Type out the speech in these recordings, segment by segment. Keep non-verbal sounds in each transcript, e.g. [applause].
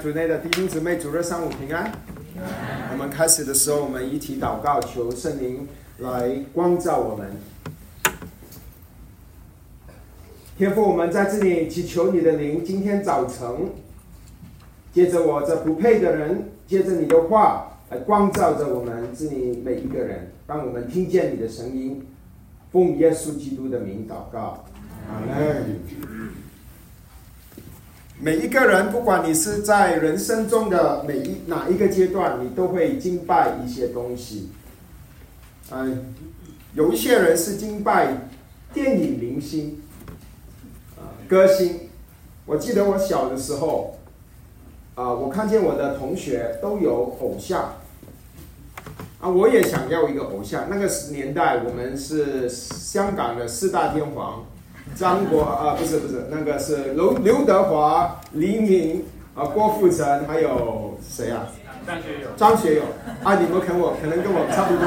主内的弟兄姊妹，主日上午平安。我们开始的时候，我们一起祷告，求圣灵来光照我们。天父，我们在这里祈求你的灵，今天早晨，借着我这不配的人，借着你的话来光照着我们这里每一个人，让我们听见你的声音。奉耶稣基督的名祷告，阿门。每一个人，不管你是在人生中的每一哪一个阶段，你都会敬拜一些东西。嗯，有一些人是敬拜电影明星，啊，歌星。我记得我小的时候，啊，我看见我的同学都有偶像，啊，我也想要一个偶像。那个年代，我们是香港的四大天王。张国啊，不是不是，那个是刘刘德华、黎明啊、郭富城，还有谁啊？张学友。张学友啊，你们跟我可能跟我差不多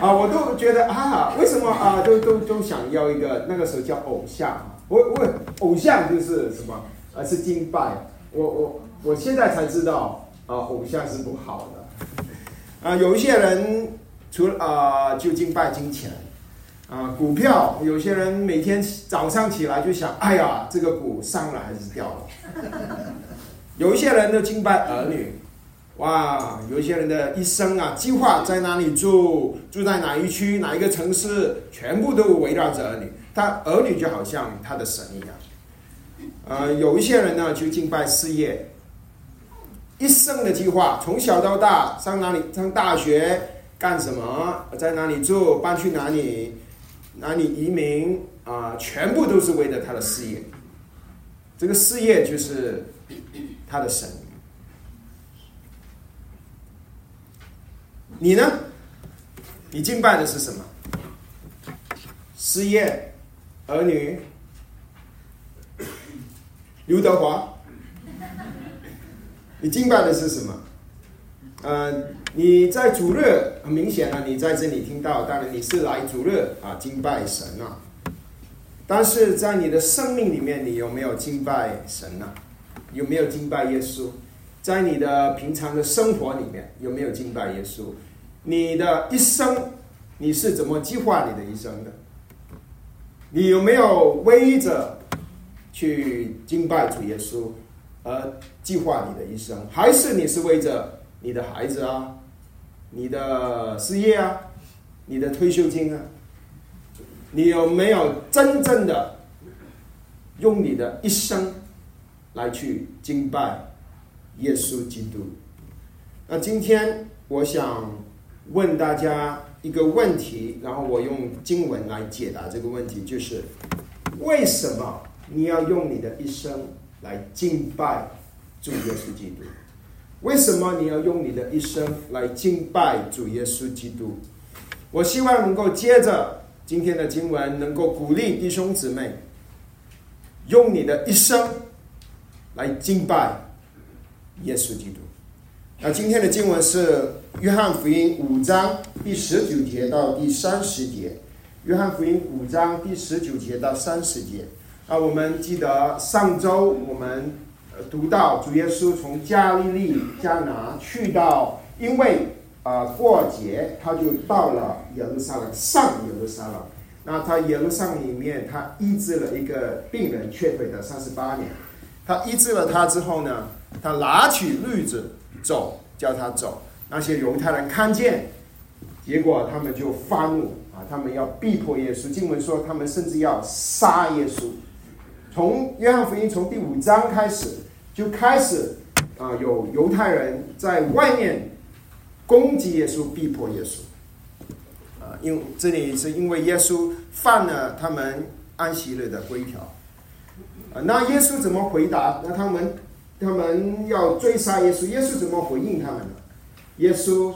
[laughs] 啊，我都觉得啊，为什么啊，都都都想要一个那个时候叫偶像，我我偶像就是什么啊？是敬拜，我我我现在才知道啊，偶像是不好的啊，有一些人除了啊，就敬拜金钱。啊，股票有些人每天早上起来就想，哎呀，这个股上了还是掉了。[laughs] 有一些人都敬拜儿女，哇，有一些人的一生啊，计划在哪里住，住在哪一区，哪一个城市，全部都围绕着儿女，他儿女就好像他的神一样。呃，有一些人呢就敬拜事业，一生的计划，从小到大，上哪里上大学，干什么，在哪里住，搬去哪里。那你移民啊，全部都是为了他的事业，这个事业就是他的神。你呢？你敬拜的是什么？事业、儿女、刘德华？你敬拜的是什么？嗯。[coughs] 你在主日很明显啊，你在这里听到，当然你是来主日啊敬拜神啊。但是在你的生命里面，你有没有敬拜神呢？有没有敬拜耶稣？在你的平常的生活里面，有没有敬拜耶稣？你的一生，你是怎么计划你的一生的？你有没有为着去敬拜主耶稣而计划你的一生？还是你是为着你的孩子啊？你的事业啊，你的退休金啊，你有没有真正的用你的一生来去敬拜耶稣基督？那今天我想问大家一个问题，然后我用经文来解答这个问题，就是为什么你要用你的一生来敬拜主耶稣基督？为什么你要用你的一生来敬拜主耶稣基督？我希望能够接着今天的经文，能够鼓励弟兄姊妹用你的一生来敬拜耶稣基督。那今天的经文是约翰福音五章第十九节到第三十节。约翰福音五章第十九节到三十节。啊，我们记得上周我们。读到主耶稣从加利利加拿去到，因为啊过节，他就到了耶路撒冷上耶路撒冷。那他耶路撒冷里面，他医治了一个病人，缺腿的三十八年。他医治了他之后呢，他拿起驴子走，叫他走。那些犹太人看见，结果他们就发怒啊，他们要逼迫耶稣。经文说，他们甚至要杀耶稣。从约翰福音从第五章开始。就开始啊，有犹太人在外面攻击耶稣，逼迫耶稣。啊，因为这里是因为耶稣犯了他们安息日的规条。啊，那耶稣怎么回答？那他们他们要追杀耶稣，耶稣怎么回应他们呢？耶稣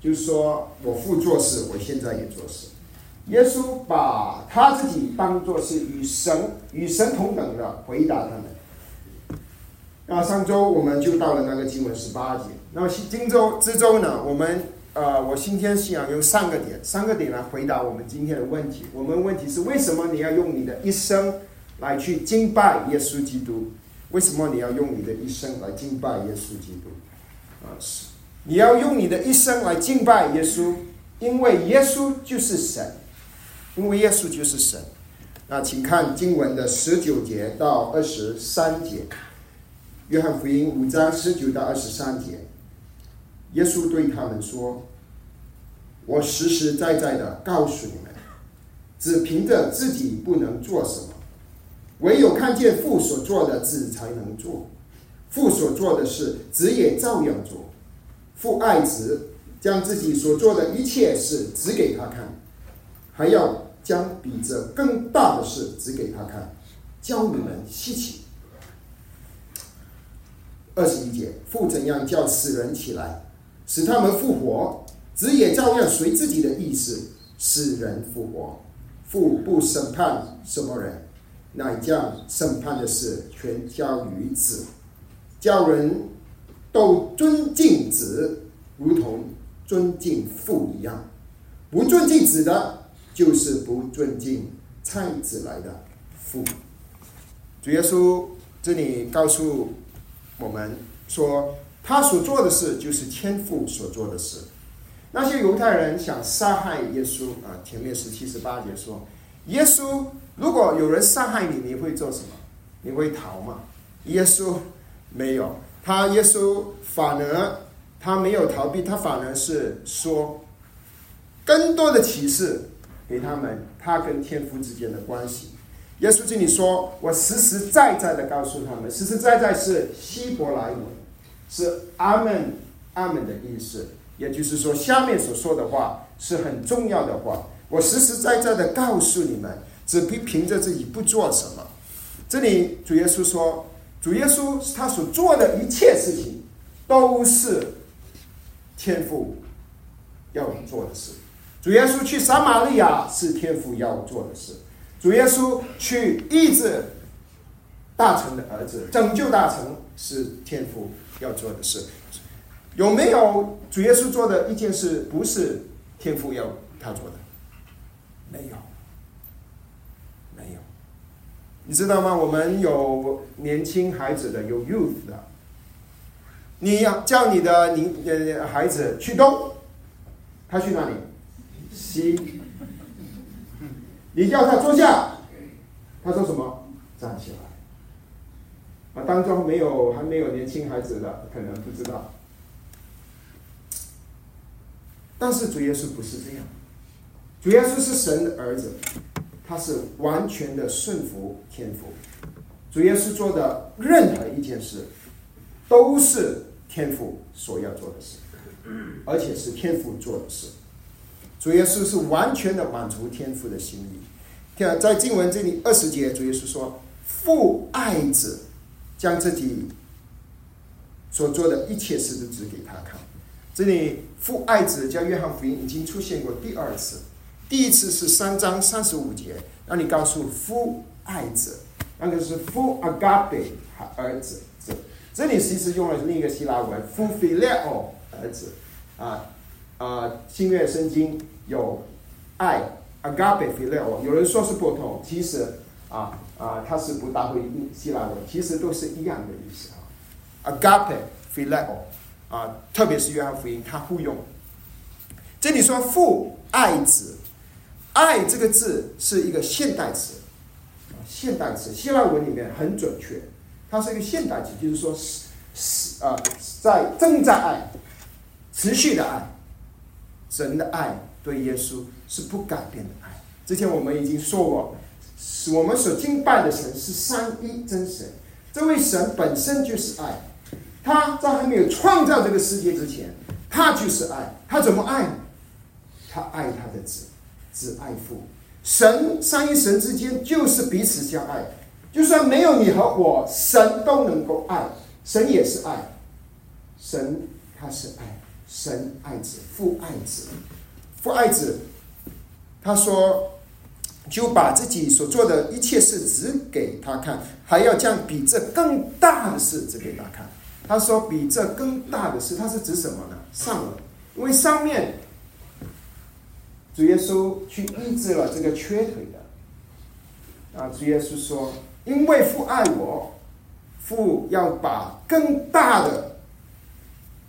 就说：“我父做事，我现在也做事。”耶稣把他自己当作是与神与神同等的回答他们。那上周我们就到了那个经文十八节。那么今周之周呢，我们呃，我今天想用三个点，三个点来回答我们今天的问题。我们问题是：为什么你要用你的一生来去敬拜耶稣基督？为什么你要用你的一生来敬拜耶稣基督？啊，是你要用你的一生来敬拜耶稣，因为耶稣就是神，因为耶稣就是神。那请看经文的十九节到二十三节，《约翰福音》五章十九到二十三节，耶稣对他们说：“我实实在在的告诉你们，只凭着自己不能做什么。”唯有看见父所做的，子才能做；父所做的事，子也照样做。父爱子，将自己所做的一切事指给他看，还要将比这更大的事指给他看，教你们稀奇。二十一节，父怎样叫死人起来，使他们复活，子也照样随自己的意思使人复活。父不审判什么人。乃将审判的事全交于子，叫人都尊敬子，如同尊敬父一样。不尊敬子的，就是不尊敬差子来的父。主耶稣这里告诉我们说，他所做的事就是天父所做的事。那些犹太人想杀害耶稣啊，前面是七十八节说，耶稣。如果有人伤害你，你会做什么？你会逃吗？耶稣没有，他耶稣反而他没有逃避，他反而是说更多的启示给他们，他跟天父之间的关系。耶稣这里说：“我实实在在的告诉他们，实实在在是希伯来文，是阿门阿门的意思。也就是说，下面所说的话是很重要的话。我实实在在的告诉你们。”只凭凭着自己不做什么，这里主耶稣说，主耶稣他所做的一切事情，都是天父要做的事。主耶稣去撒玛利亚是天父要做的事。主耶稣去医治大臣的儿子，拯救大臣是天父要做的事。有没有主耶稣做的一件事不是天父要他做的？没有。没有你知道吗？我们有年轻孩子的，有 youth 的。你要叫你的你呃孩子去东，他去哪里？西。你叫他坐下，他说什么？站起来。啊，当中没有还没有年轻孩子的，可能不知道。但是主耶稣不是这样，主耶稣是神的儿子。他是完全的顺服天父，主耶稣做的任何一件事，都是天赋所要做的事，而且是天赋做的事。主耶稣是完全的满足天赋的心意。看在经文这里二十节，主耶稣说：“父爱子，将自己所做的一切事都指给他看。”这里父爱子，在约翰福音已经出现过第二次。第一次是三章三十五节，让你告诉父爱子，那个是父 agape 儿子，这这里其实用了另一个希腊文父 phileo 儿子，啊啊新约圣经有爱 agape phileo，有人说是不同，其实啊啊它是不搭配希腊文，其实都是一样的意思啊，agape phileo 啊，特别是约翰福音它互用，这里说父爱子。爱这个字是一个现代词，现代词，希腊文里面很准确，它是一个现代词，就是说是是啊，在正在爱，持续的爱，神的爱对耶稣是不改变的爱。之前我们已经说过，我们所敬拜的神是三一真神，这位神本身就是爱，他在还没有创造这个世界之前，他就是爱，他怎么爱？他爱他的子。子爱父，神三一神之间就是彼此相爱，就算没有你和我，神都能够爱，神也是爱，神他是爱，神爱子，父爱子，父爱子，他说就把自己所做的一切事指给他看，还要将比这更大的事指给他看。他说比这更大的事，他是指什么呢？上文，因为上面。主耶稣去医治了这个缺腿的，啊，主耶稣说：“因为父爱我，父要把更大的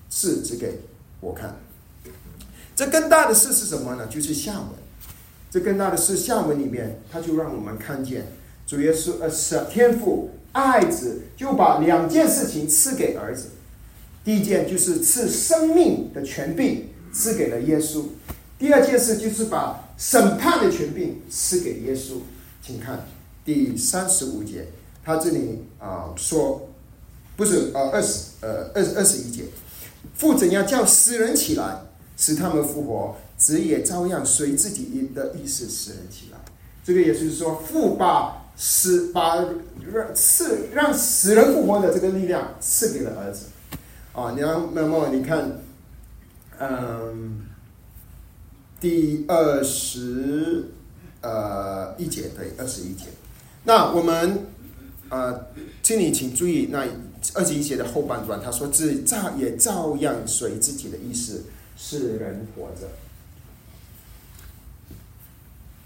事指给我看。这更大的事是什么呢？就是下文。这更大的事下文里面，他就让我们看见主耶稣呃，是天父爱子，就把两件事情赐给儿子。第一件就是赐生命的权柄赐给了耶稣，第二件事就是把审判的权柄赐给耶稣。请看第三十五节，他这里啊说，不是呃二十呃二二十一节，父怎样叫死人起来？使他们复活，子也照样随自己的意思死人起来。这个也就是说，父把死把让赐让死人复活的这个力量赐给了儿子。啊，你要那么你看，嗯，第二十呃一节对二十一节。那我们呃，请你请注意那二十一节的后半段，他说：“自照也照样随自己的意思。”使人活着。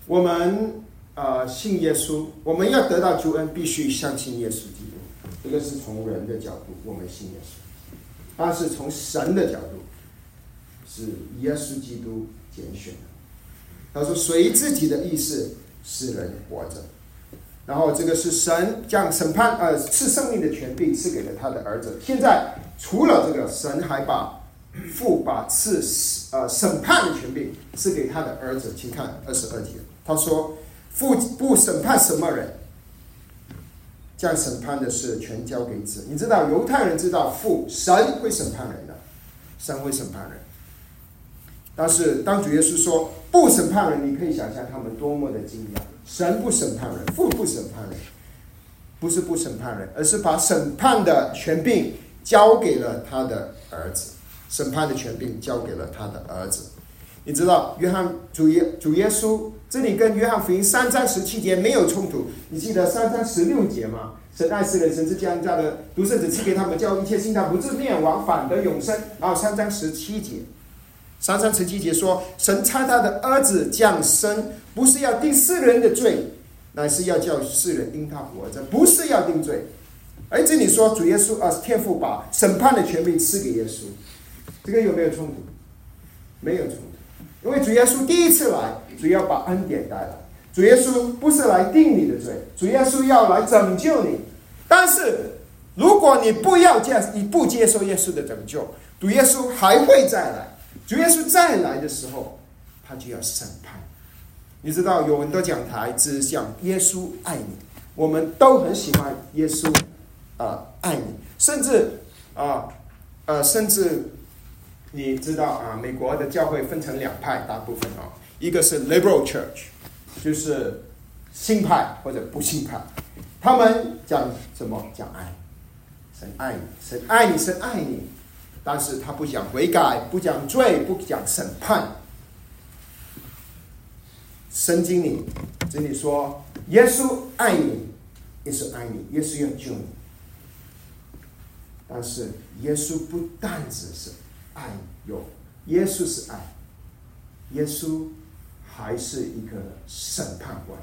我们啊，信耶稣，我们要得到救恩，必须相信耶稣基督。这个是从人的角度，我们信耶稣；但是从神的角度，是耶稣基督拣选的。他说：“随自己的意思使人活着。”然后这个是神将审判呃赐生命的权柄赐给了他的儿子。现在除了这个，神还把。父把赐呃审判的权柄赐给他的儿子，请看二十二节，他说：“父不审判什么人，将审判的事全交给子。”你知道犹太人知道父神会审判人的，神会审判人。但是当主耶稣说不审判人，你可以想象他们多么的惊讶。神不审判人，父不审判人，不是不审判人，而是把审判的权柄交给了他的儿子。审判的权柄交给了他的儿子，你知道，约翰主耶主耶稣这里跟约翰福音三章十七节没有冲突。你记得三章十六节吗？神爱世人，神之将家的独生子赐给他们，叫一切信他不至灭亡，反得永生。然后三章十七节，三三十七节说，神差他的儿子降生，不是要定世人的罪，乃是要叫世人因他活着，不是要定罪。而这里说主耶稣啊，天父把审判的权柄赐给耶稣。这个有没有冲突？没有冲突，因为主耶稣第一次来，主要把恩典带来。主耶稣不是来定你的罪，主耶稣要来拯救你。但是，如果你不要接，你不接受耶稣的拯救，主耶稣还会再来。主耶稣再来的时候，他就要审判。你知道，有很多讲台只讲耶稣爱你，我们都很喜欢耶稣啊，爱你，甚至啊，呃，甚至。你知道啊，美国的教会分成两派，大部分啊，一个是 liberal church，就是新派或者不新派，他们讲什么？讲爱，神爱你，神爱你，神爱你，但是他不讲悔改，不讲罪，不讲审判。圣经里这里说，耶稣爱你，耶稣爱你，耶稣要救你，但是耶稣不单只是。爱有耶稣是爱，耶稣还是一个审判官。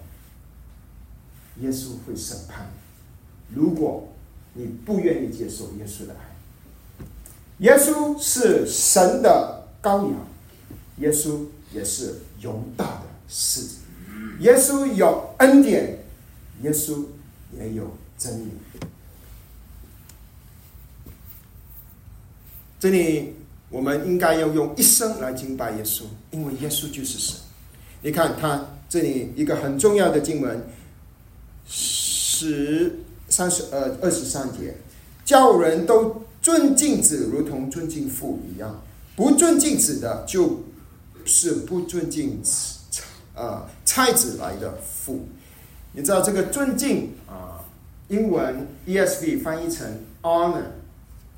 耶稣会审判，如果你不愿意接受耶稣的爱，耶稣是神的羔羊，耶稣也是犹大的狮子，耶稣有恩典，耶稣也有真理。这里。我们应该要用一生来敬拜耶稣，因为耶稣就是神。你看他这里一个很重要的经文，十三十呃二十三节，叫人都尊敬子，如同尊敬父一样。不尊敬子的，就是不尊敬啊差子来的父。你知道这个尊敬啊，英文 ESV 翻译成 honor，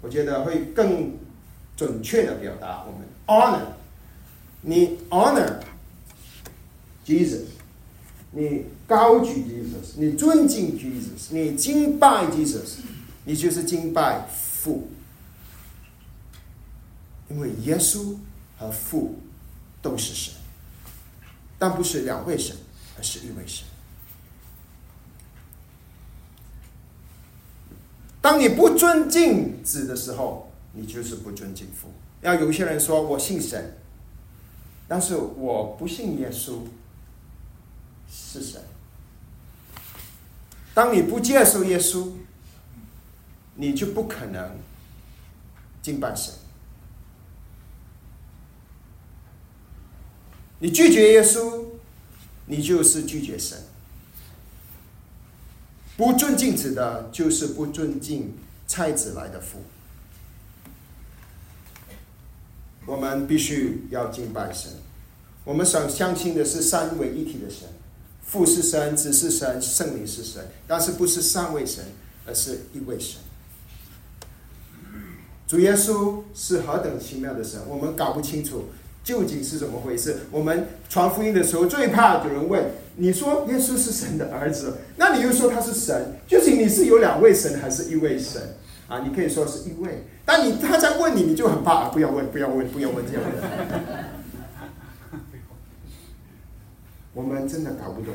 我觉得会更。准确的表达，我们 honor，你 honor Jesus，你高举 Jesus，你尊敬 Jesus，你敬拜 Jesus，你就是敬拜父，因为耶稣和父都是神，但不是两位神，而是一位神。当你不尊敬子的时候，你就是不尊敬父。要有些人说我信神，但是我不信耶稣是神。当你不接受耶稣，你就不可能敬拜神。你拒绝耶稣，你就是拒绝神。不尊敬子的，就是不尊敬菜子来的父。我们必须要敬拜神。我们想相信的是三位一体的神，父是神，子是神，圣灵是神，但是不是三位神，而是一位神。主耶稣是何等奇妙的神，我们搞不清楚究竟是怎么回事。我们传福音的时候，最怕有人问：“你说耶稣是神的儿子，那你又说他是神，究竟你是有两位神还是一位神？”啊，你可以说是一位，但你他在问你，你就很怕，不要问，不要问，不要问这样问。我们真的搞不懂，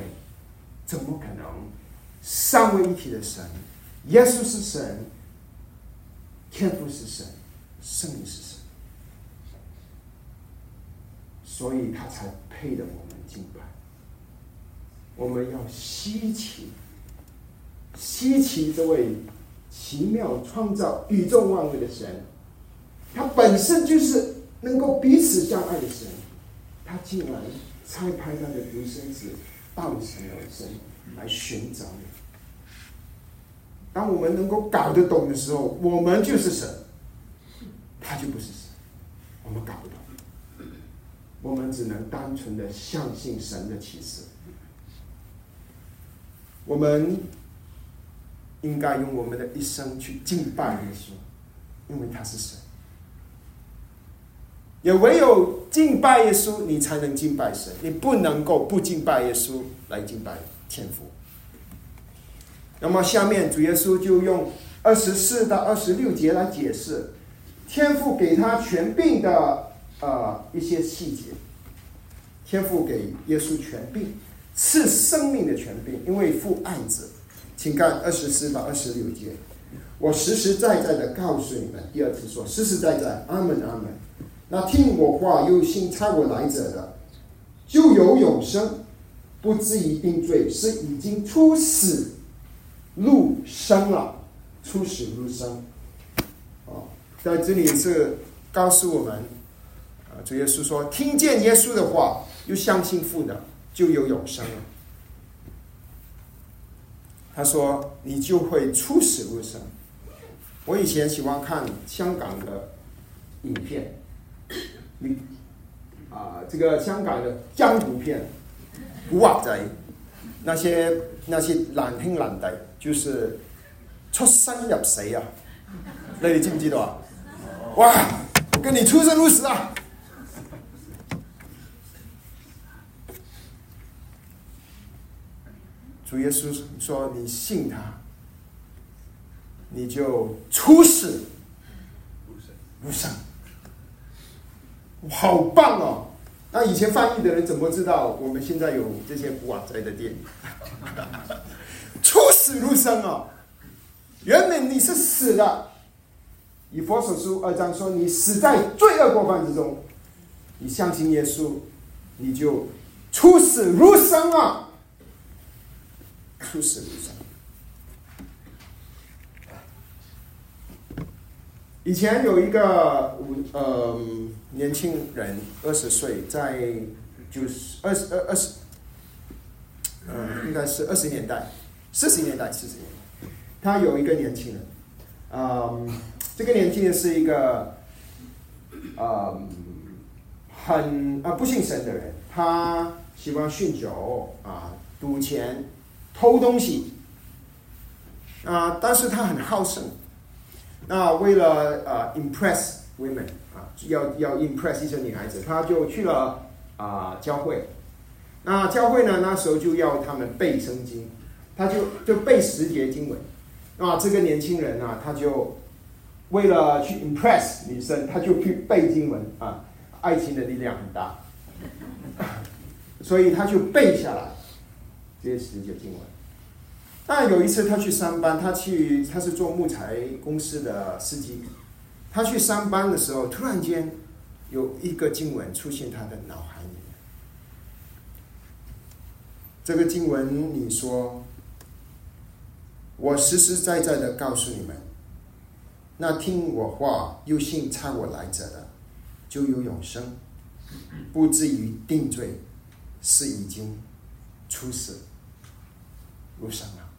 怎么可能三位一体的神，耶稣是神，天父是神，圣灵是神，所以他才配得我们敬拜。我们要稀奇，稀奇这位。奇妙创造宇宙万物的神，他本身就是能够彼此相爱的神，他竟然拆开他的独生子，道成而生来寻找你。当我们能够搞得懂的时候，我们就是神，他就不是神。我们搞不懂，我们只能单纯的相信神的启示。我们。应该用我们的一生去敬拜耶稣，因为他是神。也唯有敬拜耶稣，你才能敬拜神。你不能够不敬拜耶稣来敬拜天父。那么下面主耶稣就用二十四到二十六节来解释天父给他权柄的呃一些细节。天父给耶稣权柄，赐生命的权柄，因为父爱子。请看二十四到二十六节，我实实在在的告诉你们，第二次说实实在在，阿门阿门。那听我话又信差我来者的，就有永生，不至于定罪，是已经出死入生了，出死入生。哦，在这里是告诉我们，主耶稣说，听见耶稣的话又相信父的，就有永生了。他说：“你就会出死入生。”我以前喜欢看香港的影片，你啊，这个香港的江湖片，古惑仔，那些那些难听难弟，就是出生入死啊！那你记不记得啊？哇！我跟你出生入死啊！主耶稣说：“你信他，你就出世无生，好棒哦！那以前翻译的人怎么知道我们现在有这些古惑仔的电影？[laughs] 出死入生哦！原本你是死的，以佛所书二章说你死在罪恶过犯之中，你相信耶稣，你就出死入生啊！”出死入生。以前有一个五呃年轻人，二十岁，在就是二十二二十，嗯，应该是二十年代，四十年代，四十年，他有一个年轻人，嗯，这个年轻人是一个，嗯，很啊不信神的人，他喜欢酗酒啊，赌钱。偷东西啊！但是他很好胜。那为了呃 impress women 啊，要要 impress 一些女孩子，他就去了啊教会。那教会呢，那时候就要他们背圣经，他就就背十节经文。那这个年轻人啊，他就为了去 impress 女生，他就去背经文啊。爱情的力量很大，[laughs] 所以他就背下来。这些十节经文，但有一次他去上班，他去他是做木材公司的司机，他去上班的时候，突然间有一个经文出现他的脑海里面。这个经文你说：“我实实在在的告诉你们，那听我话又信差我来者的，就有永生，不至于定罪，是已经出死入生了。”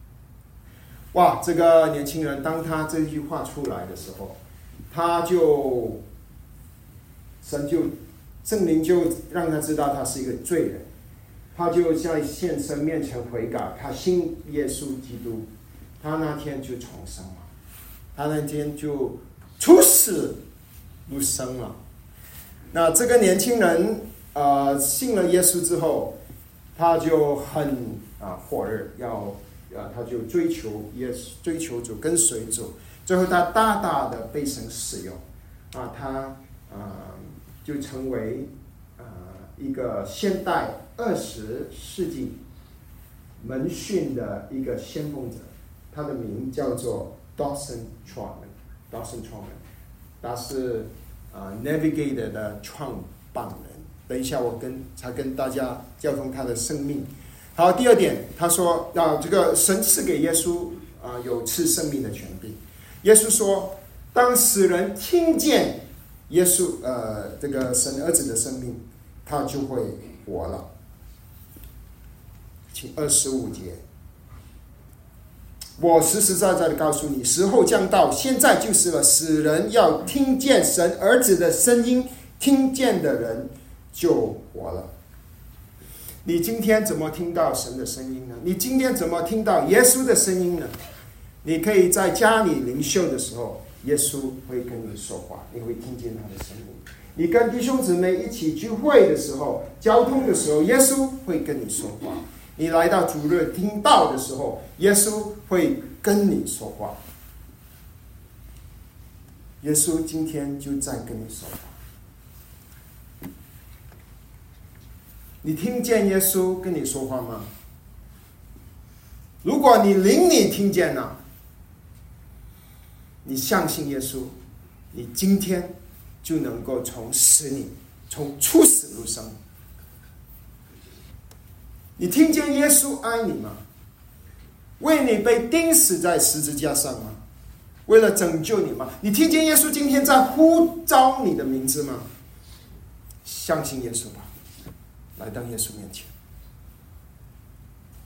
哇！这个年轻人，当他这句话出来的时候，他就神就圣灵就让他知道他是一个罪人，他就在现身面前悔改，他信耶稣基督，他那天就重生了，他那天就出死入生了。那这个年轻人呃信了耶稣之后，他就很啊火热要。啊，他就追求也追求主跟随主，最后他大大的被神使用，啊，他啊就成为啊一个现代二十世纪门训的一个先锋者，他的名叫做 Dawson Trotman，Dawson Trotman，他是啊 Navigator 的创办人。等一下，我跟才跟大家交通他的生命。好，第二点，他说啊，这个神赐给耶稣啊有赐生命的权柄。耶稣说，当死人听见耶稣呃这个神儿子的生命，他就会活了。请二十五节，我实实在在的告诉你，时候将到，现在就是了。死人要听见神儿子的声音，听见的人就活了。你今天怎么听到神的声音呢？你今天怎么听到耶稣的声音呢？你可以在家里灵修的时候，耶稣会跟你说话，你会听见他的声音。你跟弟兄姊妹一起聚会的时候，交通的时候，耶稣会跟你说话。你来到主日听道的时候，耶稣会跟你说话。耶稣今天就在跟你说话。你听见耶稣跟你说话吗？如果你灵里听见了，你相信耶稣，你今天就能够从死里，从出死入生。你听见耶稣爱你吗？为你被钉死在十字架上吗？为了拯救你吗？你听见耶稣今天在呼召你的名字吗？相信耶稣吧。来到耶稣面前，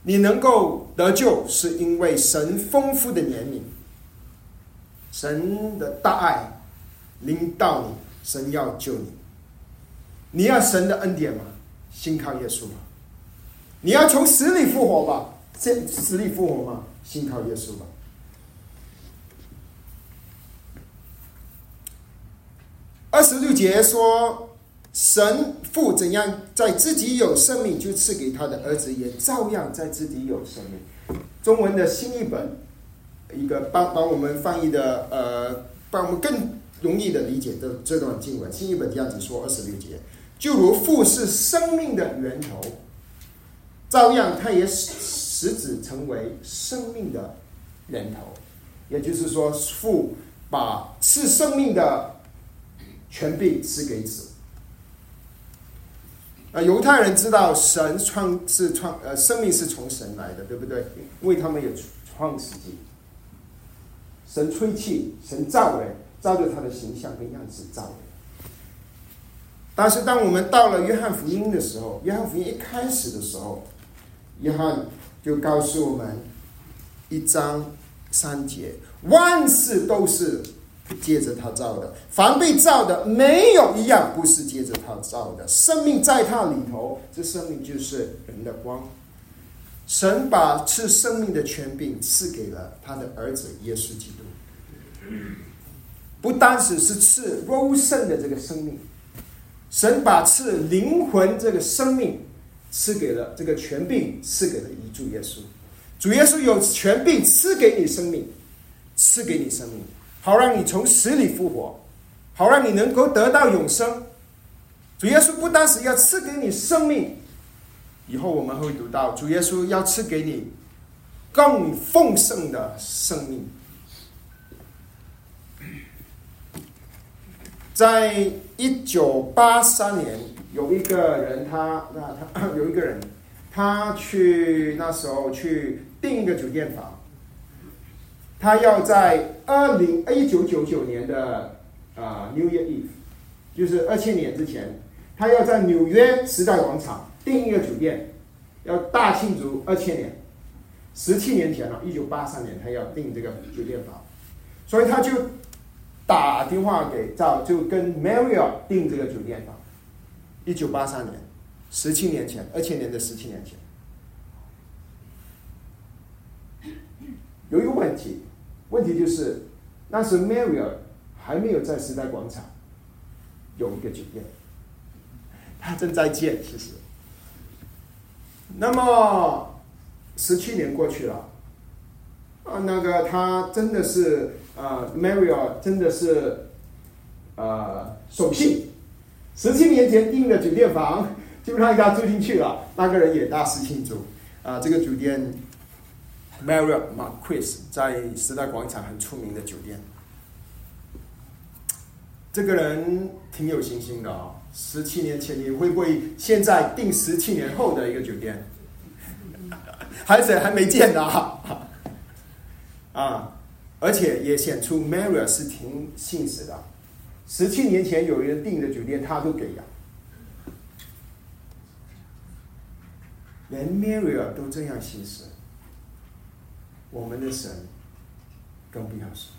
你能够得救，是因为神丰富的怜悯，神的大爱临到你，神要救你。你要神的恩典吗？信靠耶稣吗。你要从死里复活吧？死死里复活吗？信靠耶稣吧。二十六节说。神父怎样在自己有生命，就赐给他的儿子，也照样在自己有生命。中文的新译本，一个帮帮我们翻译的，呃，帮我们更容易的理解这这段经文。新译本这样子说：二十六节，就如父是生命的源头，照样他也使使子成为生命的源头。也就是说，父把赐生命的权柄赐给子。啊，犹太人知道神创是创呃生命是从神来的，对不对？因为他们有创世纪，神吹气，神造人，照着他的形象跟样子造人。但是当我们到了约翰福音的时候，约翰福音一开始的时候，约翰就告诉我们一章三节，万事都是。接着他造的，凡被造的，没有一样不是接着他造的。生命在他里头，这生命就是人的光。神把赐生命的权柄赐给了他的儿子耶稣基督，不单只是赐肉身的这个生命，神把赐灵魂这个生命赐给了这个权柄，赐给了一主耶稣。主耶稣有权柄赐给你生命，赐给你生命。好让你从死里复活，好让你能够得到永生。主耶稣不单是要赐给你生命，以后我们会读到主耶稣要赐给你更丰盛的生命。在一九八三年，有一个人，他那他 [coughs] 有一个人，他去那时候去订一个酒店房，他要在二零一九九九年的啊 New Year Eve，就是二千年之前，他要在纽约时代广场订一个酒店，要大庆祝二千年，十七年前了，一九八三年他要订这个酒店房，所以他就。打电话给赵，就跟 Maria 订这个酒店房。一九八三年，十七年前，二千年的十七年前，有一个问题，问题就是那时 Maria 还没有在时代广场有一个酒店，他正在建，其实。那么十七年过去了，啊，那个他真的是。啊，Maria 真的是，呃，守信。十七年前订的酒店房就让他住进去了，那个人也大肆庆祝。啊，这个酒店 Maria Marquis 在时代广场很出名的酒店。这个人挺有信心的啊！十七年前你会不会现在订十七年后的一个酒店？还是还没见呢啊？[laughs] 啊！而且也显出 Maria 是挺信实的。十七年前有人订的酒店，他都给呀。连 Maria 都这样信实，我们的神更不要说。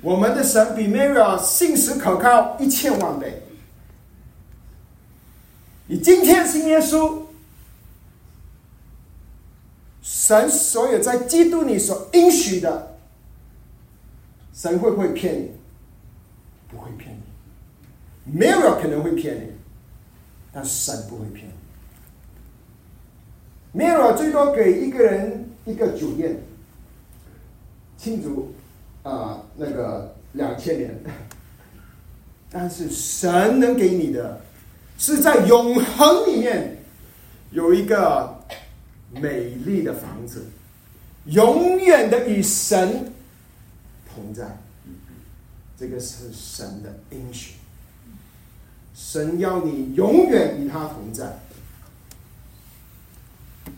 我们的神比 Maria 信实可靠一千万倍。你今天信耶稣，神所有在基督里所应许的。神会不会骗你？不会骗你，没有人可能会骗你，但神不会骗你。MIRA 最多给一个人一个酒店庆祝啊，那个两千年，[laughs] 但是神能给你的，是在永恒里面有一个美丽的房子，永远的与神。同在，这个是神的应许。神要你永远与他同在。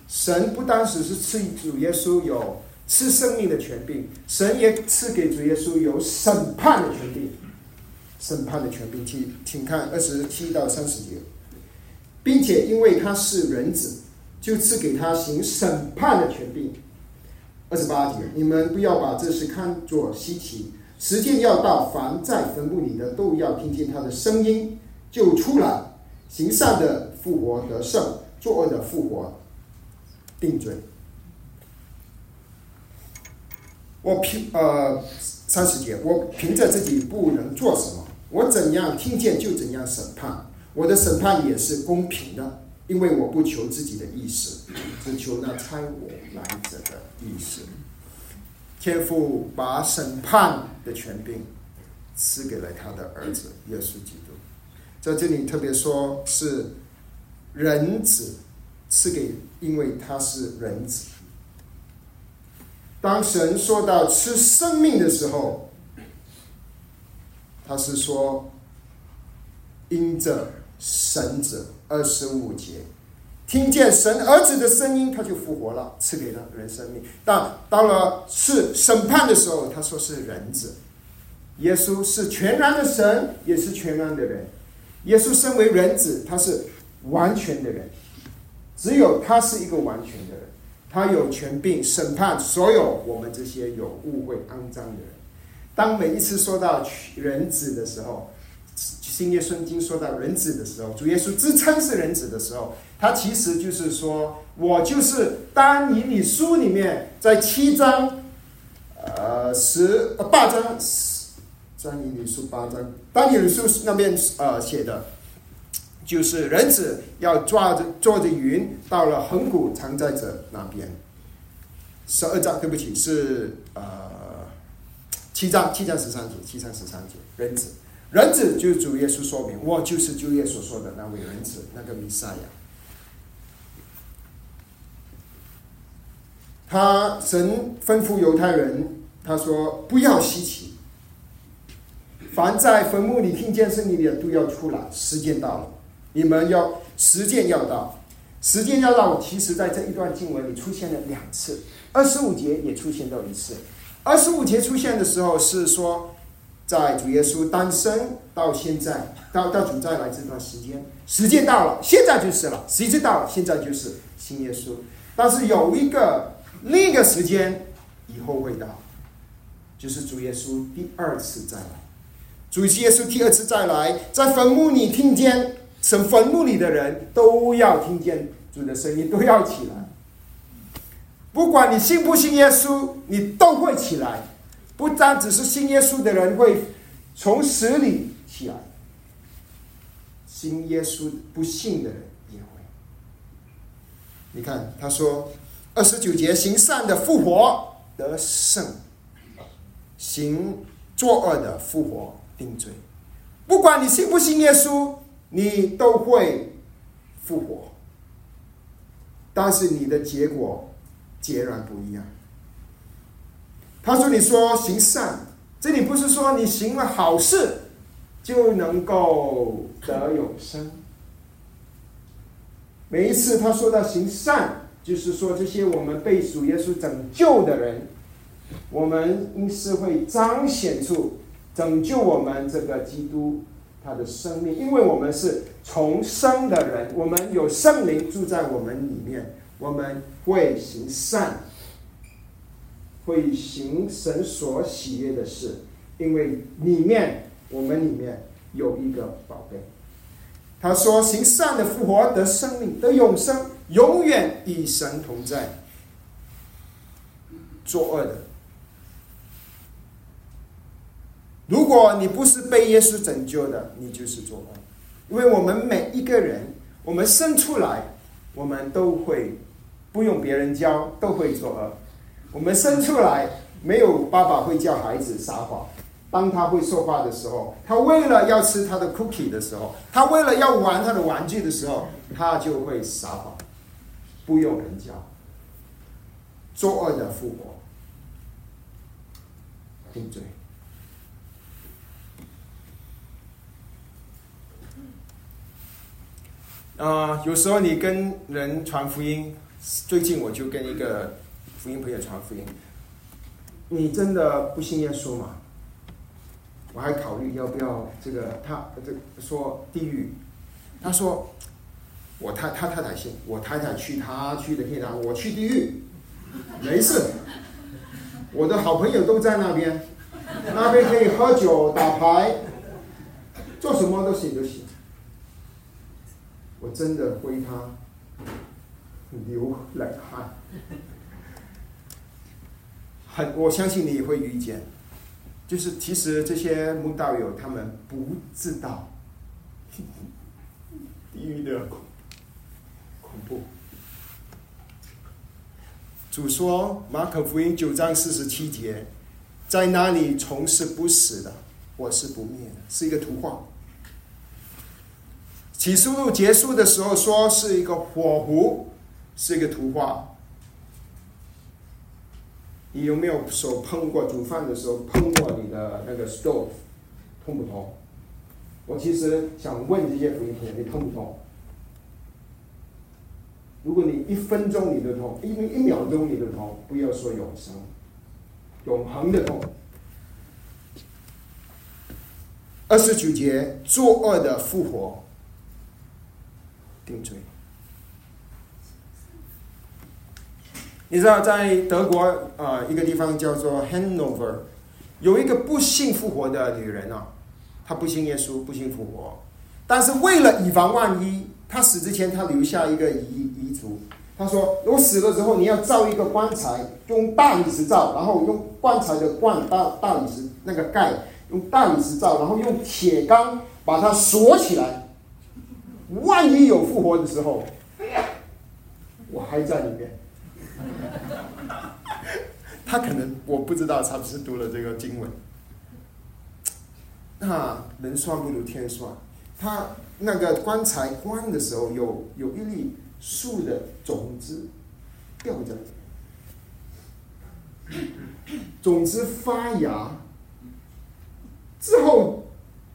神不单只是赐主耶稣有赐生命的权柄，神也赐给主耶稣有审判的权柄。审判的权柄，请请看二十七到三十节，并且因为他是人子，就赐给他行审判的权柄。二十八节，你们不要把这事看作稀奇。时间要到，凡在坟墓里的都要听见他的声音，就出来。行善的复活得胜，作恶的复活定罪。我凭呃三十节，我凭着自己不能做什么，我怎样听见就怎样审判。我的审判也是公平的。因为我不求自己的意思，只求那猜我来者的意思。天父把审判的权柄赐给了他的儿子耶稣基督，在这里特别说是人子赐给，因为他是人子。当神说到吃生命的时候，他是说因着神子。二十五节，听见神儿子的声音，他就复活了，赐给了人生命。但到了是审判的时候，他说是人子。耶稣是全然的神，也是全然的人。耶稣身为人子，他是完全的人，只有他是一个完全的人，他有权柄审判所有我们这些有误会肮脏的人。当每一次说到人子的时候，新约圣经说到人子的时候，主耶稣自称是人子的时候，他其实就是说，我就是当以理书里面在七章，呃十呃八章，当以理书八章，当以理书那边呃写的，就是人子要抓着坐着云到了恒古藏在者那边。十二章对不起是呃七章七章十三节七章十三节人子。人子就是主耶稣说明，我就是主耶稣所说的那位人子，那个弥赛亚。他神吩咐犹太人，他说不要稀奇。凡在坟墓里听见声音的都要出来，时间到了，你们要时间要到，时间要到。其实，在这一段经文里出现了两次，二十五节也出现到一次。二十五节出现的时候是说，在主耶稣诞生到现在，到到主再来这段时间，时间到了，现在就是了，时间到了，现在就是新耶稣。但是有一个另一个时间以后会到，就是主耶稣第二次再来。主耶稣第二次再来，在坟墓里听见，神坟墓里的人都要听见主的声音，都要起来。不管你信不信耶稣，你都会起来。不单只是信耶稣的人会从死里起来，信耶稣不信的人也会。你看，他说二十九节，行善的复活得胜，行作恶的复活。定罪，不管你信不信耶稣，你都会复活。但是你的结果截然不一样。他说：“你说行善，这里不是说你行了好事就能够得永生。每一次他说到行善，就是说这些我们被主耶稣拯救的人，我们因是会彰显出。”拯救我们这个基督他的生命，因为我们是重生的人，我们有圣灵住在我们里面，我们会行善，会行神所喜悦的事，因为里面我们里面有一个宝贝。他说：“行善的复活得生命得永生，永远与神同在。作恶的。”如果你不是被耶稣拯救的，你就是作恶。因为我们每一个人，我们生出来，我们都会不用别人教，都会作恶。我们生出来没有爸爸会叫孩子撒谎。当他会说话的时候，他为了要吃他的 cookie 的时候，他为了要玩他的玩具的时候，他就会撒谎，不用人教。作恶的复活，定罪。啊，有时候你跟人传福音，最近我就跟一个福音朋友传福音。你真的不信耶稣吗？我还考虑要不要这个他这说地狱。他说我太他太太信，我太太去他去的天堂，我去地狱，没事。我的好朋友都在那边，那边可以喝酒打牌，做什么都行都行。我真的为他流冷汗，很我相信你也会遇见，就是其实这些牧道友他们不知道地狱的恐恐怖。主说马可福音九章四十七节，在那里从事不死的，我是不灭的，是一个图画。启示录结束的时候说是一个火壶，是一个图画。你有没有手碰过煮饭的时候碰过你的那个 stove，痛不痛？我其实想问这些朋友，你痛不痛？如果你一分钟你都痛，因为一秒钟你都痛，不要说永生，永恒的痛。二十九节，作恶的复活。定罪。你知道，在德国啊，一个地方叫做 Hanover，有一个不信复活的女人啊，她不信耶稣，不信复活，但是为了以防万一，她死之前，她留下一个遗遗嘱。她说：“我死了之后，你要造一个棺材，用大理石造，然后用棺材的棺大大理石那个盖，用大理石造，然后用铁钢把它锁起来。”万一有复活的时候，我还在里面。[laughs] 他可能我不知道他是读了这个经文。那人算不如天算，他那个棺材关的时候，有有一粒树的种子掉在里。种子发芽之后，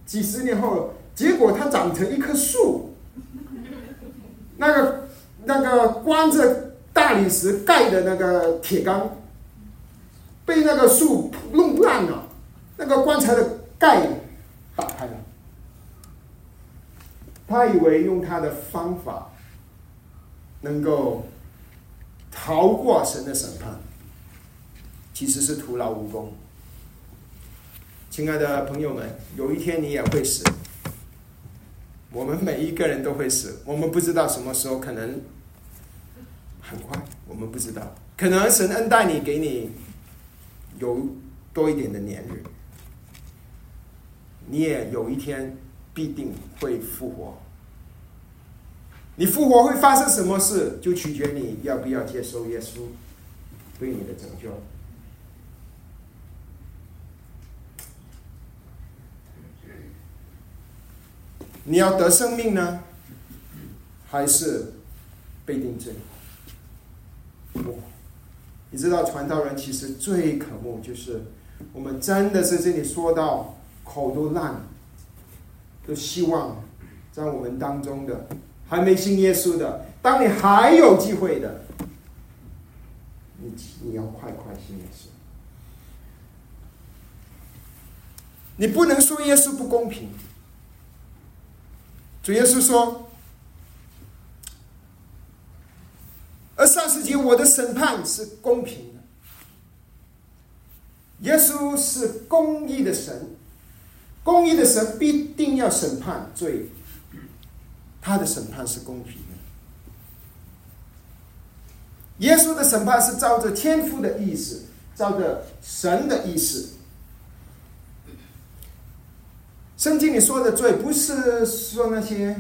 几十年后，结果它长成一棵树。[laughs] 那个那个关着大理石盖的那个铁缸，被那个树弄烂了，那个棺材的盖打开了。他以为用他的方法能够逃过神的审判，其实是徒劳无功。亲爱的朋友们，有一天你也会死，我们每一个人都会死。我们不知道什么时候，可能很快，我们不知道。可能神恩待你，给你有多一点的年日，你也有一天必定会复活。你复活会发生什么事，就取决你要不要接受耶稣对你的拯救。你要得生命呢，还是被定罪？你知道传道人其实最可恶就是我们真的是这里说到口都烂了，都希望在我们当中的。还没信耶稣的，当你还有机会的，你你要快快信耶稣。你不能说耶稣不公平。主耶稣说：“而上世纪我的审判是公平的。耶稣是公义的神，公义的神必定要审判罪。”他的审判是公平的。耶稣的审判是照着天父的意思，照着神的意思。圣经里说的罪，不是说那些，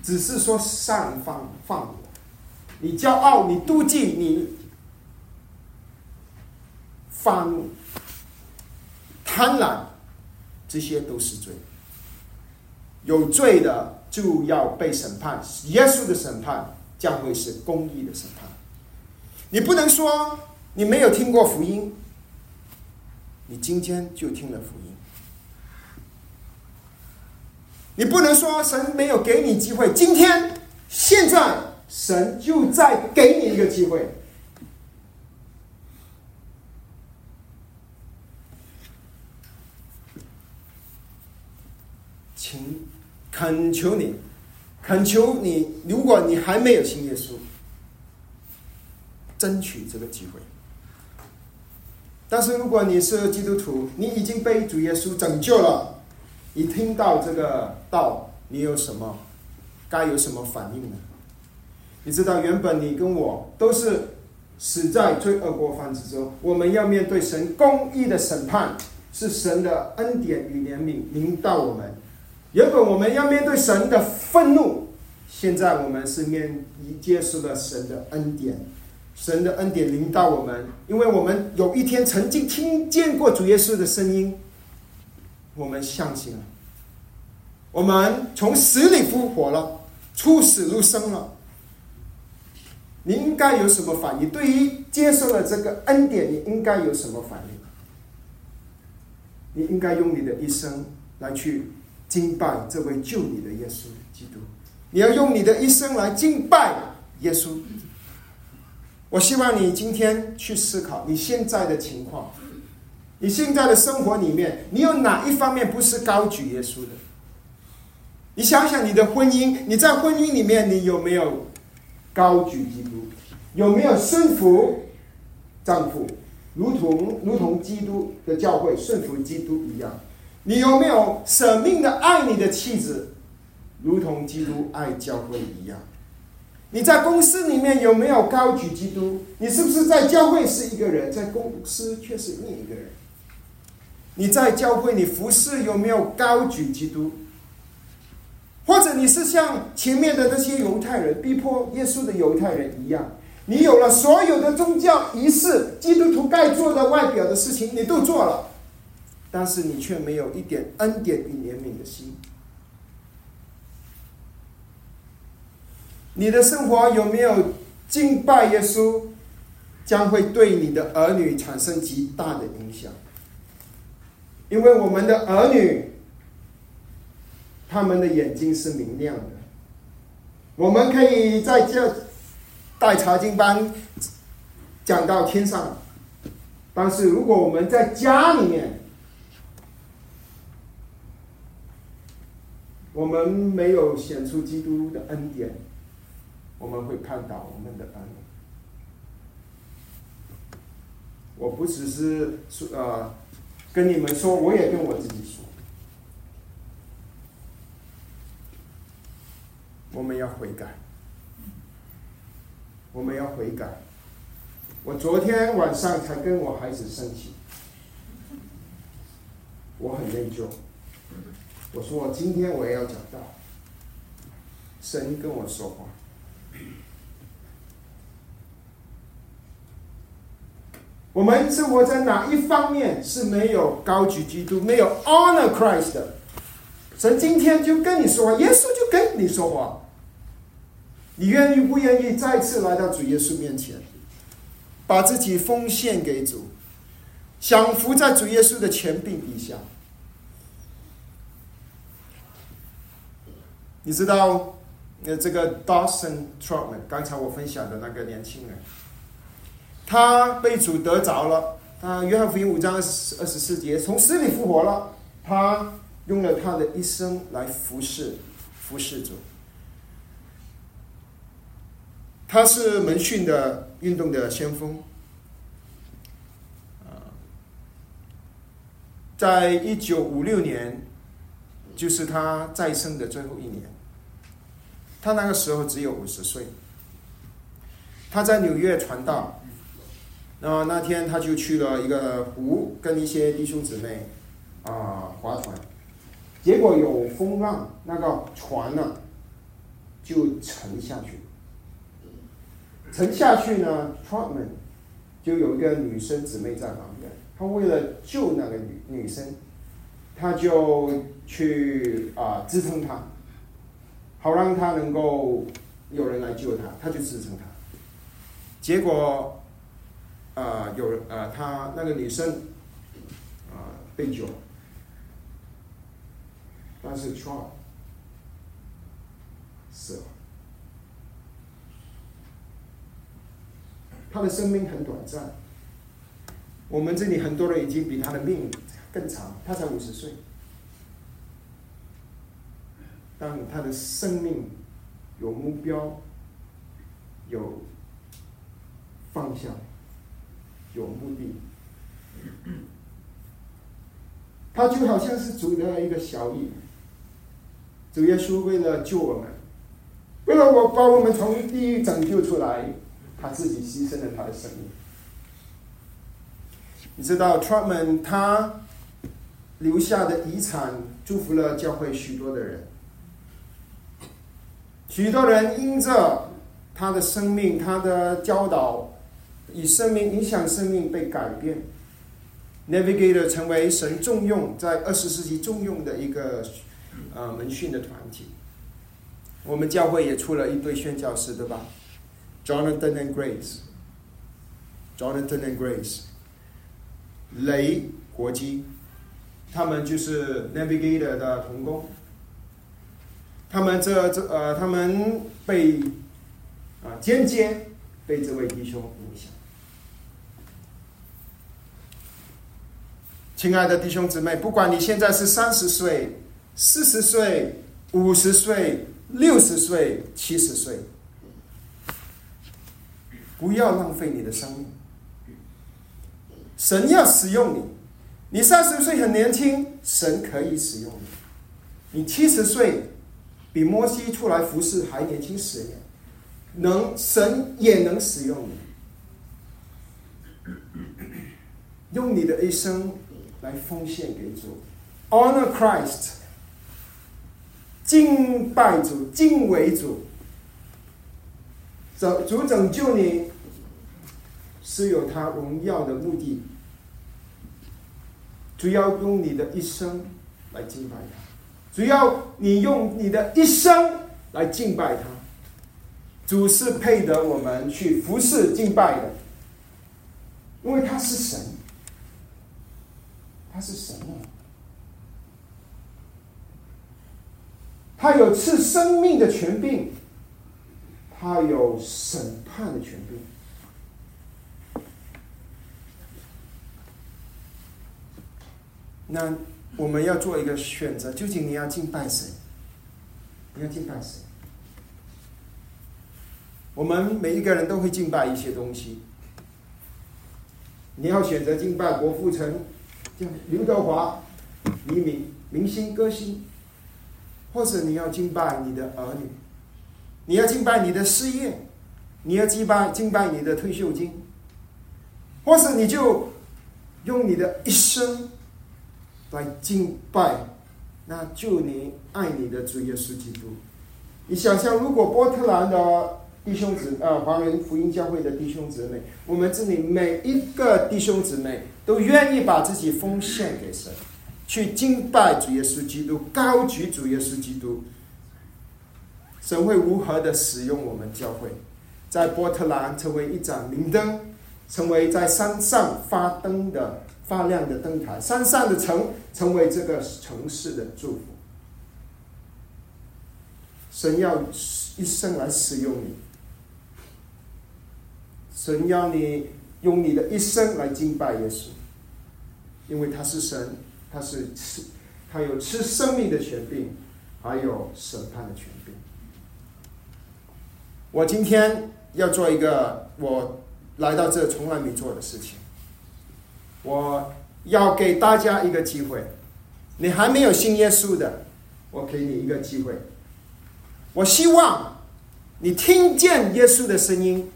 只是说善放放火，你骄傲，你妒忌，你发怒、贪婪，这些都是罪。有罪的。就要被审判，耶稣的审判将会是公义的审判。你不能说你没有听过福音，你今天就听了福音。你不能说神没有给你机会，今天现在神就在给你一个机会，请。恳求你，恳求你，如果你还没有信耶稣，争取这个机会。但是如果你是基督徒，你已经被主耶稣拯救了，你听到这个道，你有什么该有什么反应呢？你知道，原本你跟我都是死在罪恶过犯之中，我们要面对神公义的审判，是神的恩典与怜悯临到我们。原本我们要面对神的愤怒，现在我们是面已接受了神的恩典，神的恩典临到我们，因为我们有一天曾经听见过主耶稣的声音，我们相信了，我们从死里复活了，出死入生了。你应该有什么反应？对于接受了这个恩典，你应该有什么反应？你应该用你的一生来去。敬拜这位救你的耶稣基督，你要用你的一生来敬拜耶稣。我希望你今天去思考你现在的情况，你现在的生活里面，你有哪一方面不是高举耶稣的？你想想你的婚姻，你在婚姻里面，你有没有高举基督？有没有顺服丈夫，如同如同基督的教会顺服基督一样？你有没有舍命的爱你的妻子，如同基督爱教会一样？你在公司里面有没有高举基督？你是不是在教会是一个人，在公司却是另一个人？你在教会你服侍有没有高举基督？或者你是像前面的那些犹太人逼迫耶稣的犹太人一样，你有了所有的宗教仪式，基督徒该做的外表的事情，你都做了。但是你却没有一点恩典与怜悯的心。你的生活有没有敬拜耶稣？将会对你的儿女产生极大的影响，因为我们的儿女，他们的眼睛是明亮的。我们可以在这带查经班讲到天上，但是如果我们在家里面，我们没有显出基督的恩典，我们会看到我们的儿女。我不只是说呃跟你们说，我也跟我自己说，我们要悔改，我们要悔改。我昨天晚上才跟我孩子生气，我很内疚。我说我今天我也要讲道，神跟我说话。我们生活在哪一方面是没有高举基督、没有 honor Christ 的？神今天就跟你说话，耶稣就跟你说话。你愿意不愿意再次来到主耶稣面前，把自己奉献给主，享福在主耶稣的权柄底下？你知道，呃，这个 Dawson Trotman，刚才我分享的那个年轻人。他被主得着了，他约翰福音五章二十二十四节，从死里复活了。他用了他的一生来服侍，服侍主。他是门训的运动的先锋。在一九五六年，就是他再生的最后一年。他那个时候只有五十岁。他在纽约传道。那那天他就去了一个湖，跟一些弟兄姊妹啊划船，结果有风浪，那个船呢就沉下去。沉下去呢，Trotman 就有一个女生姊妹在旁边，他为了救那个女女生，他就去啊支撑她，好让她能够有人来救她，他就支撑她，结果。啊，有啊，她那个女生啊被救，但是 Trump 死了，他的生命很短暂。我们这里很多人已经比他的命更长，他才五十岁，但他的生命有目标，有方向。有目的，他就好像是主的一个小义。主耶稣为了救我们，为了我把我们从地狱拯救出来，他自己牺牲了他的生命。你知道，Trump 他留下的遗产，祝福了教会许多的人，许多人因着他的生命，他的教导。以生命影响生命被改变，Navigator 成为神重用在二十世纪重用的一个呃门训的团体。我们教会也出了一对宣教师，对吧？Jonathan and Grace，Jonathan and Grace，雷国基，他们就是 Navigator 的同工。他们这这呃，他们被啊间接被这位弟兄影响。亲爱的弟兄姊妹，不管你现在是三十岁、四十岁、五十岁、六十岁、七十岁，不要浪费你的生命。神要使用你，你三十岁很年轻，神可以使用你；你七十岁，比摩西出来服侍还年轻十年，能神也能使用你，用你的一生。来奉献给主，honor Christ，敬拜主，敬畏主，主主拯救你，是有他荣耀的目的，主要用你的一生来敬拜他，主要你用你的一生来敬拜他，主是配得我们去服侍敬拜的，因为他是神，他是神啊，他有赐生命的权柄，他有审判的权柄。那我们要做一个选择，究竟你要敬拜谁？你要敬拜谁？我们每一个人都会敬拜一些东西。你要选择敬拜郭富城、刘德华、黎明、明星歌星，或者你要敬拜你的儿女，你要敬拜你的事业，你要敬拜敬拜你的退休金，或是你就用你的一生来敬拜那祝你爱你的主耶稣基督。你想象，如果波特兰的。弟兄姊呃，华人福音教会的弟兄姊妹，我们这里每一个弟兄姊妹都愿意把自己奉献给神，去敬拜主耶稣基督，高举主耶稣基督。神会如何的使用我们教会，在波特兰成为一盏明灯，成为在山上发灯的发亮的灯台，山上的城成为这个城市的祝福。神要一生来使用你。神要你用你的一生来敬拜耶稣，因为他是神，他是吃，他有吃生命的权柄，还有审判的权柄。我今天要做一个我来到这从来没做的事情，我要给大家一个机会，你还没有信耶稣的，我给你一个机会，我希望你听见耶稣的声音。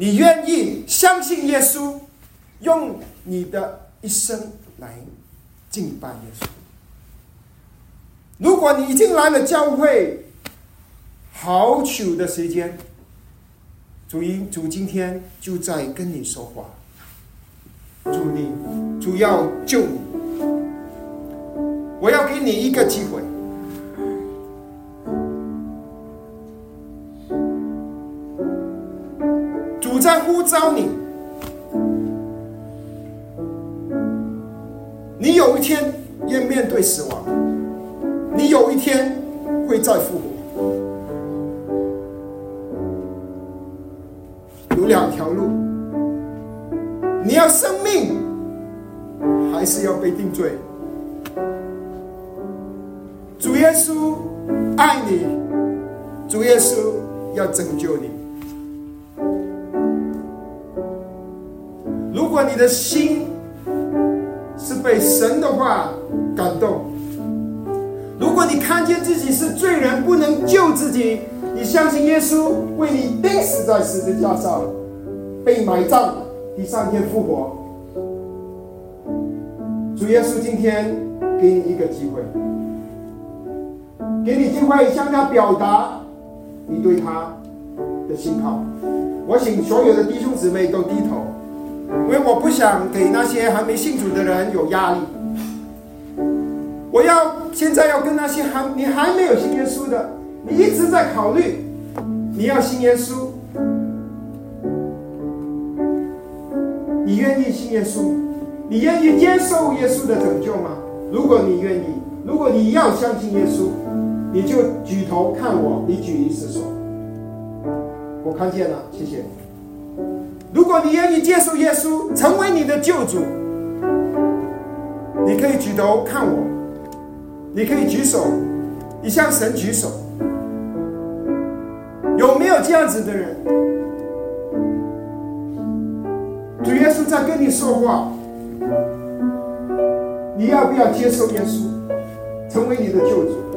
你愿意相信耶稣，用你的一生来敬拜耶稣。如果你已经来了教会好久的时间，主因主今天就在跟你说话，主你主要救你，我要给你一个机会。呼召你，你有一天要面对死亡，你有一天会再复活。有两条路，你要生命，还是要被定罪？主耶稣爱你，主耶稣要拯救你。果你的心是被神的话感动，如果你看见自己是罪人不能救自己，你相信耶稣为你钉死在十字架上，被埋葬，第三天复活。主耶稣今天给你一个机会，给你机会向他表达你对他的信靠。我请所有的弟兄姊妹都低头。因为我不想给那些还没信主的人有压力，我要现在要跟那些还你还没有信耶稣的，你一直在考虑你要信耶稣，你愿意信耶稣？你愿意接受耶稣的拯救吗？如果你愿意，如果你要相信耶稣，你就举头看我，你举一次手，我看见了，谢谢。如果你愿意接受耶稣成为你的救主，你可以举头看我，你可以举手，你向神举手。有没有这样子的人？主耶稣在跟你说话，你要不要接受耶稣成为你的救主？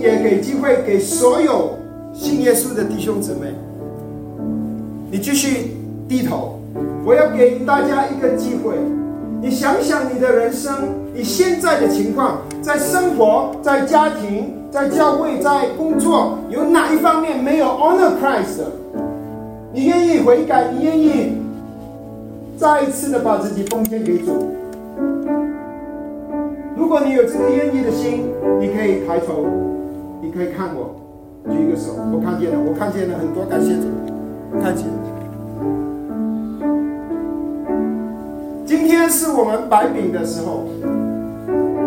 也给机会给所有信耶稣的弟兄姊妹，你继续低头。我要给大家一个机会，你想想你的人生，你现在的情况，在生活、在家庭、在教会、在工作，有哪一方面没有 honor Christ？你愿意悔改？你愿意再一次的把自己奉献给主？如果你有这个愿意的心，你可以抬头，可以看我，举一个手，我看见了，我看见了很多，感谢主，看见。今天是我们白饼的时候，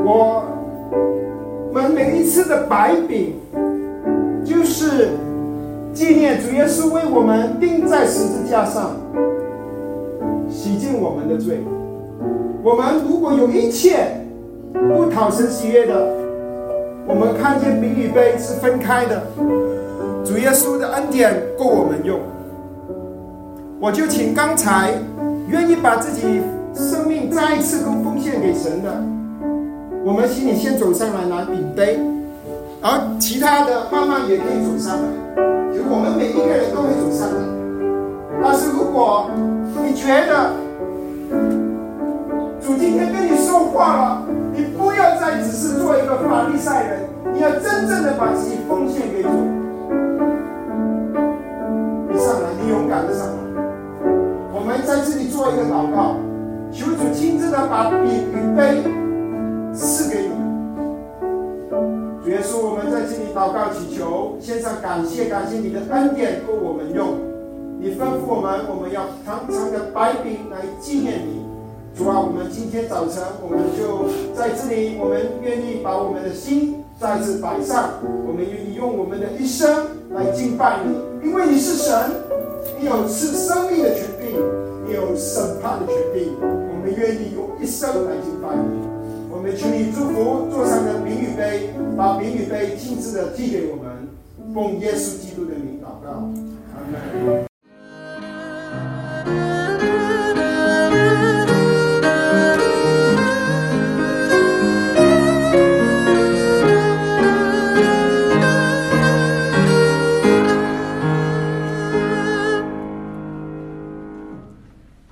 我们每一次的白饼，就是纪念主耶稣为我们钉在十字架上，洗净我们的罪。我们如果有一切不讨神喜悦的，我们看见饼与杯是分开的，主耶稣的恩典够我们用。我就请刚才愿意把自己。生命再一次都奉献给神的，我们请你先走上来拿饼杯，而其他的慢慢也可以走上来。就我们每一个人都会走上来。但是如果你觉得主今天跟你说话了，你不要再只是做一个法利赛人，你要真正的把自己奉献给主。你上来，你勇敢的上来。我们在这里做一个祷告。求主亲自的把饼与杯赐给你。主耶稣，我们在这里祷告祈求，献上感谢，感谢你的恩典够我们用。你吩咐我们，我们要常常的摆饼来纪念你。主啊，我们今天早晨，我们就在这里，我们愿意把我们的心再次摆上，我们愿意用我们的一生来敬拜你，因为你是神，你有赐生命的权柄，你有审判的权柄。我们愿意用一生来敬拜你。我们求你祝福桌上的饼与杯，把饼与杯亲自的递给我们，奉耶稣基督的名祷告，阿门。